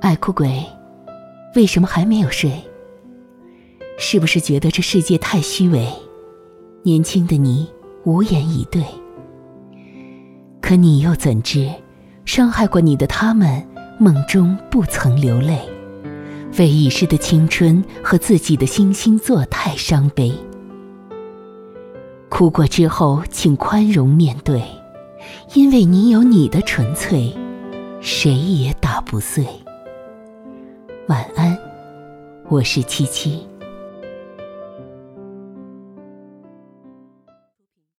爱哭鬼，为什么还没有睡？是不是觉得这世界太虚伪？年轻的你无言以对。可你又怎知，伤害过你的他们，梦中不曾流泪，为已逝的青春和自己的星星作态伤悲。哭过之后，请宽容面对，因为你有你的纯粹，谁也打不碎。晚安，我是七七。